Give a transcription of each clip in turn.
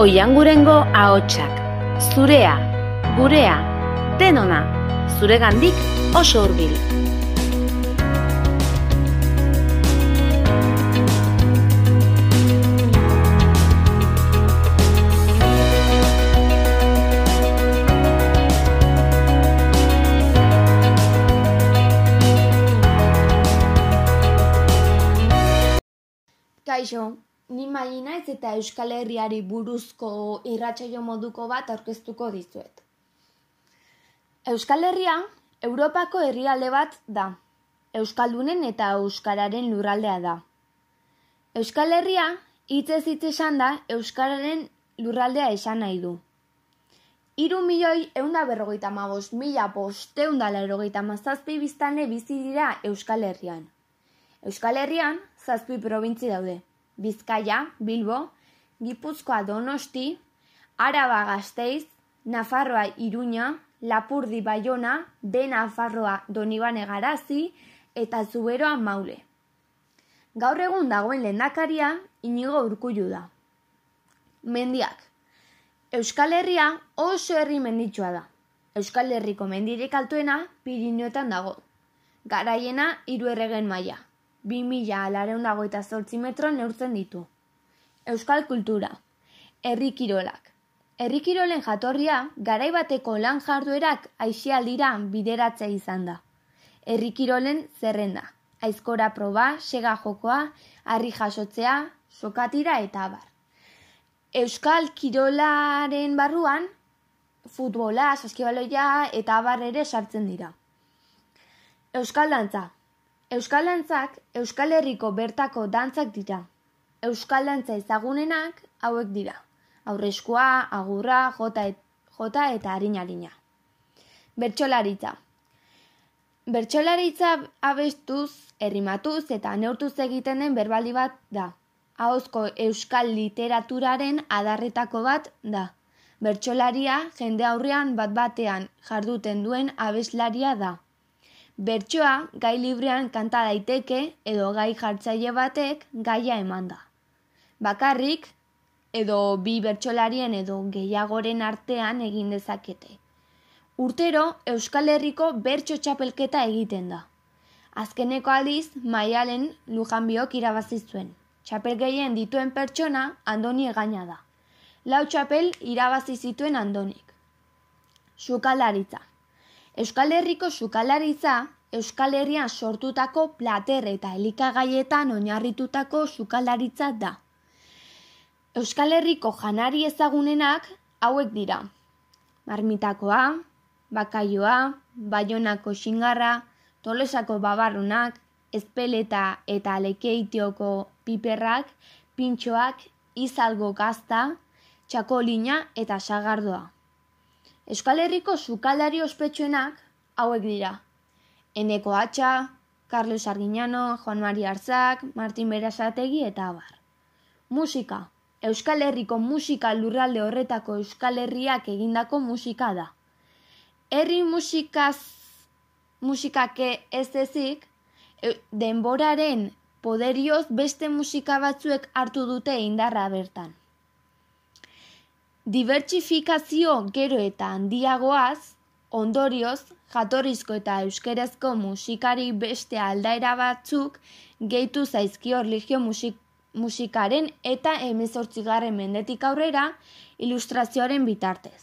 Oiangurengo ahotsak, zurea, gurea, denona, zuregandik oso hurbil. Kaixo, ni mai naiz eta Euskal Herriari buruzko irratsaio moduko bat aurkeztuko dizuet. Euskal Herria Europako herrialde bat da. Euskaldunen eta euskararen lurraldea da. Euskal Herria hitzez hitz esan da euskararen lurraldea esan nahi du. Hiru milioi eunda berrogeita mabos mila bosteunda larogeita mazazpi biztanle bizi dira Euskal Herrian. Euskal Herrian zazpi probintzi daude. Bizkaia, Bilbo, Gipuzkoa Donosti, Araba Gasteiz, Nafarroa Iruña, Lapurdi Baiona, De Nafarroa Donibane Garazi eta Zuberoa Maule. Gaur egun dagoen lehendakaria inigo urkullu da. Mendiak. Euskal Herria oso herri menditsua da. Euskal Herriko mendirik altuena Pirineotan dago. Garaiena hiru erregen maila. 2000 alareun dagoita zortzi metro neurtzen ditu. Euskal kultura. Herri kirolak. Herri kirolen jatorria, garai bateko lan jarduerak aixialdira bideratzea izan da. Herri kirolen zerrenda. Aizkora proba, sega jokoa, harri jasotzea, sokatira eta abar. Euskal kirolaren barruan, futbola, saskibaloia eta abar ere sartzen dira. Euskal dantza. Euskal dantzak Euskal Herriko bertako dantzak dira. Euskal dantza ezagunenak hauek dira. Aurrezkoa, agurra, jota, et, jota eta harina-harina. Bertxolaritza. Bertxolaritza abestuz, errimatuz eta neurtuz egiten den berbaldi bat da. Ahozko euskal literaturaren adarretako bat da. Bertxolaria jende aurrean bat batean jarduten duen abeslaria da. Bertsoa gai librean kanta daiteke edo gai jartzaile batek gaia eman da. Bakarrik edo bi bertsolarien edo gehiagoren artean egin dezakete. Urtero Euskal Herriko bertso txapelketa egiten da. Azkeneko aldiz maialen lujanbiok irabazi zuen. Txapel gehien dituen pertsona andoni egaina da. Lau txapel irabazi zituen andonik. Sukalaritza. Euskal Herriko sukalaritza Euskal Herrian sortutako plater eta elikagaietan oinarritutako sukalaritza da. Euskal Herriko janari ezagunenak hauek dira. Marmitakoa, bakaioa, baionako xingarra, tolosako babarrunak, ezpeleta eta lekeitioko piperrak, pintxoak, izalgo gazta, txakolina eta sagardoa. Euskal Herriko sukalari ospetsuenak hauek dira. Eneko Atxa, Carlos Argiñano, Juan Mari Arzak, Martin Berasategi eta abar. Musika. Euskal Herriko musika lurralde horretako Euskal Herriak egindako musika da. Herri musikaz musikake ez ezik, denboraren poderioz beste musika batzuek hartu dute indarra bertan. Dibertsifikazio gero eta handiagoaz, ondorioz, jatorrizko eta euskerazko musikari beste aldaera batzuk gehitu zaizkio religio musik, musikaren eta emezortzigarren mendetik aurrera ilustrazioaren bitartez.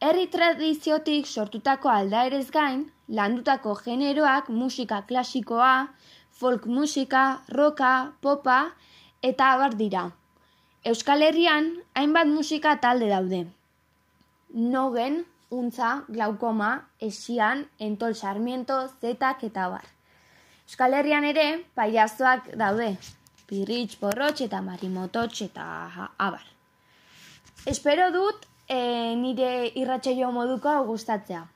Herri tradiziotik sortutako aldaerez gain, landutako generoak musika klasikoa, folk musika, roka, popa eta abar dira. Euskal Herrian hainbat musika talde daude. Nogen, untza, glaukoma, esian, entol sarmiento, zetak eta abar. Euskal Herrian ere paiazoak daude. Pirritx, porrotx eta marimototx eta abar. Espero dut e, nire irratxaio moduko gustatzea.